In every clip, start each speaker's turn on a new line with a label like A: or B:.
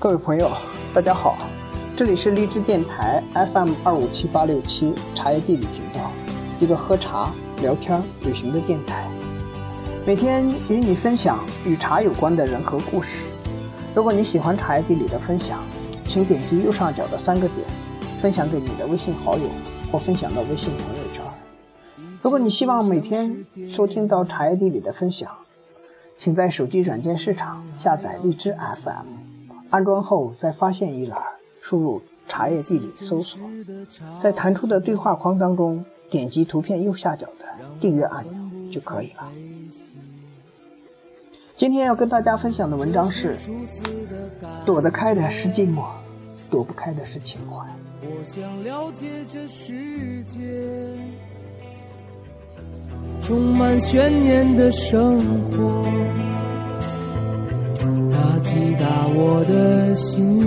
A: 各位朋友，大家好，这里是荔枝电台 FM 二五七八六七茶叶地理频道，一个喝茶、聊天、旅行的电台，每天与你分享与茶有关的人和故事。如果你喜欢茶叶地理的分享，请点击右上角的三个点，分享给你的微信好友或分享到微信朋友圈。如果你希望每天收听到茶叶地理的分享，请在手机软件市场下载荔枝 FM。安装后，在发现一栏输入“茶叶地理”搜索，在弹出的对话框当中点击图片右下角的订阅按钮就可以了。今天要跟大家分享的文章是：躲得开的是寂寞，躲不开的是情怀。我想了解这世界，充满悬念的生活。击打我的心。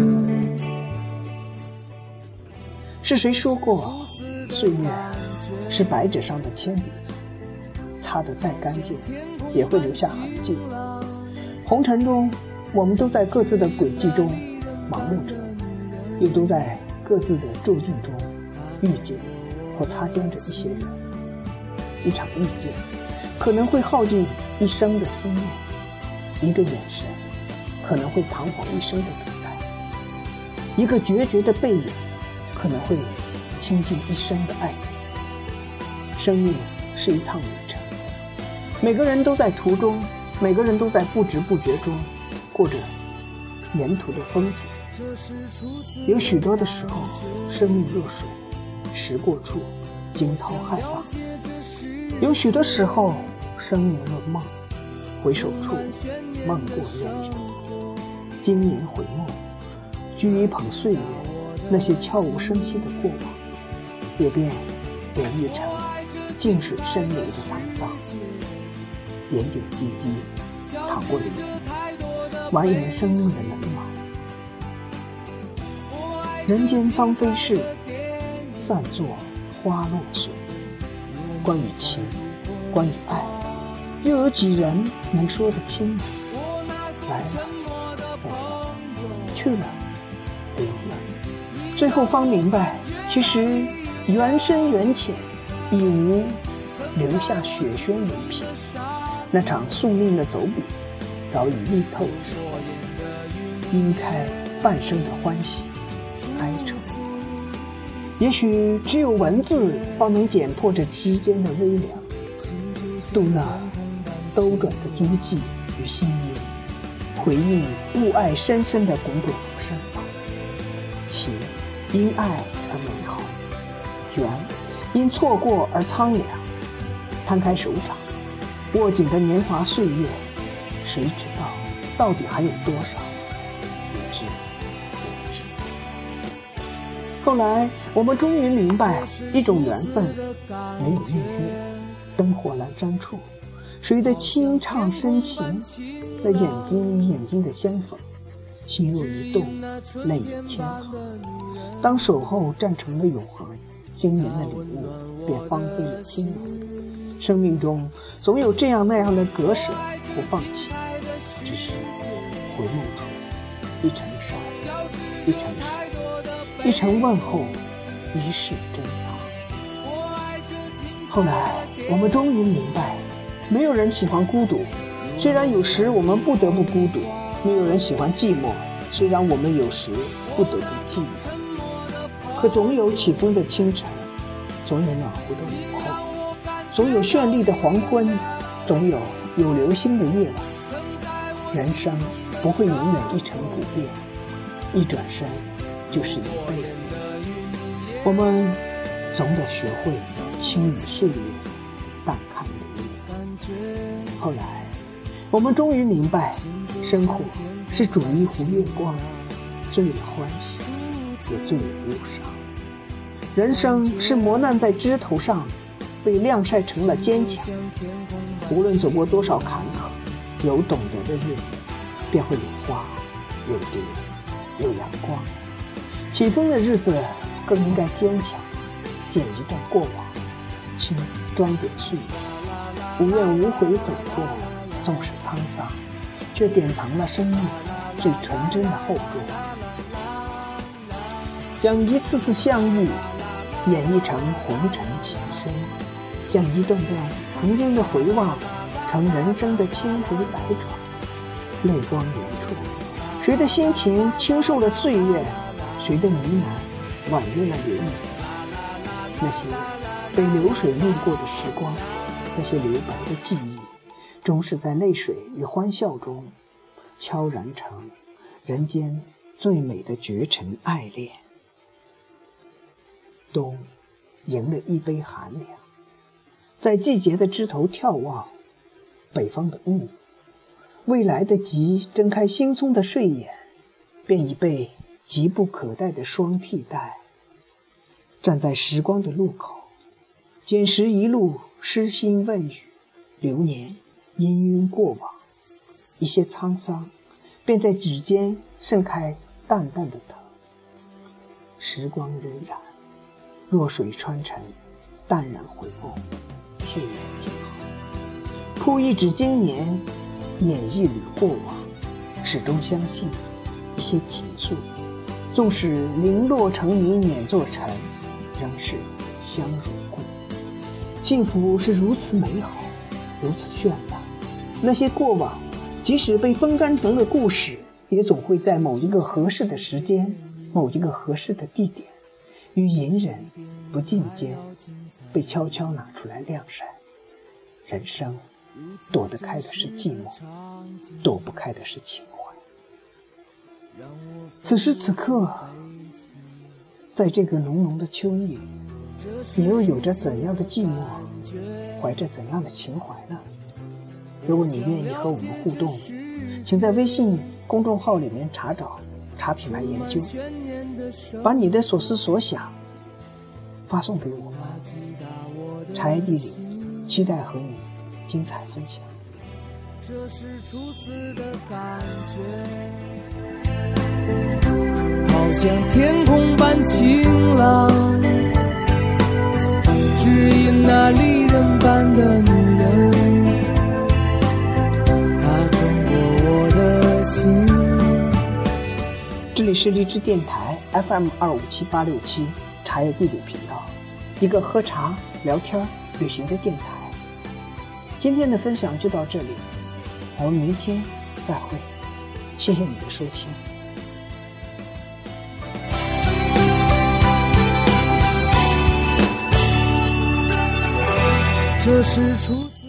A: 是谁说过，岁月是白纸上的铅笔，擦得再干净，也会留下痕迹。红尘中，我们都在各自的轨迹中忙碌着，又都在各自的注定中遇见或擦肩着一些人。一场遇见，可能会耗尽一生的思念；一个眼神。可能会彷徨一生的等待，一个决绝的背影，可能会倾尽一生的爱恋。生命是一趟旅程，每个人都在途中，每个人都在不知不觉中过着沿途的风景。有许多的时候，生命若水，时过处，惊涛骇浪；有许多时候，生命若梦，回首处，梦过烟尘。今年回眸，掬一捧岁月，那些悄无声息的过往，也便演绎成静水深流的沧桑。点点滴滴，淌过涟漪，蜿蜒生命的冷暖。人间芳菲事，散作花落水。关于情，关于爱，又有几人能说得清呢？来了。去了，留了，最后方明白，其实缘深缘浅，已无留下雪轩人品。那场宿命的走笔，早已力透纸灰，晕开半生的欢喜哀愁。也许只有文字，方能剪破这之间的微凉，渡那兜转的足迹与心意。回忆雾霭深深的滚滚浮生，情因爱而美好，缘因错过而苍凉。摊开手掌，握紧的年华岁月，谁知道到底还有多少？不知不知。后来我们终于明白，一种缘分没有预约，灯火阑珊处。谁的清唱深情，那眼睛与眼睛的相逢，心若一动，泪已千行。当守候站成了永恒，今年的礼物便芳菲了青年。生命中总有这样那样的割舍不放弃，只是回眸处，一程沙，一程水，一程问候，一世珍藏。后来我们终于明白。没有人喜欢孤独，虽然有时我们不得不孤独；没有人喜欢寂寞，虽然我们有时不得不寂寞。可总有起风的清晨，总有暖和的午后，总有绚丽的黄昏，总有有流星的夜晚。人生不会永远一成不变，一转身就是一辈子。我们总得学会轻于岁月，淡看。后来，我们终于明白，生活是煮一壶月光，醉了欢喜，也醉了忧伤；人生是磨难在枝头上，被晾晒成了坚强。无论走过多少坎坷，有懂得的日子，便会有花，有蝶，有阳光。起风的日子，更应该坚强，剪一段过往，轻装点岁月。无怨无悔走过，纵使沧桑，却典藏了生命最纯真的厚重，将一次次相遇演绎成红尘情深，将一段段曾经的回望成人生的千回百转，泪光流出。谁的心情轻受了岁月？谁的呢喃婉约了流年？那些被流水滤过的时光，那些留白的记忆，终是在泪水与欢笑中。悄然成人间最美的绝尘爱恋。冬迎了一杯寒凉，在季节的枝头眺望，北方的雾，未来得及睁开惺忪的睡眼，便已被急不可待的霜替代。站在时光的路口，捡拾一路诗心问语，流年氤氲过往。一些沧桑，便在指尖盛开淡淡的疼。时光荏苒，弱水穿尘，淡然回望，天然静好。铺一纸经年，捻一缕过往，始终相信一些情愫。纵使零落成泥碾作尘，仍是相如。幸福是如此美好，如此绚烂。那些过往。即使被风干成了故事，也总会在某一个合适的时间、某一个合适的地点，与隐忍不尽间，被悄悄拿出来晾晒。人生躲得开的是寂寞，躲不开的是情怀。此时此刻，在这个浓浓的秋意，你又有着怎样的寂寞，怀着怎样的情怀呢？如果你愿意和我们互动，请在微信公众号里面查找“茶品牌研究”，把你的所思所想发送给我们。茶叶地理，期待和你精彩分享。这是初次的感觉，好像天空般晴朗，那离人般的女人。她中有我的这里是荔枝电台 FM 二五七八六七茶叶地理频道，一个喝茶、聊天、旅行的电台。今天的分享就到这里，我们明天再会。谢谢你的收听。这是初。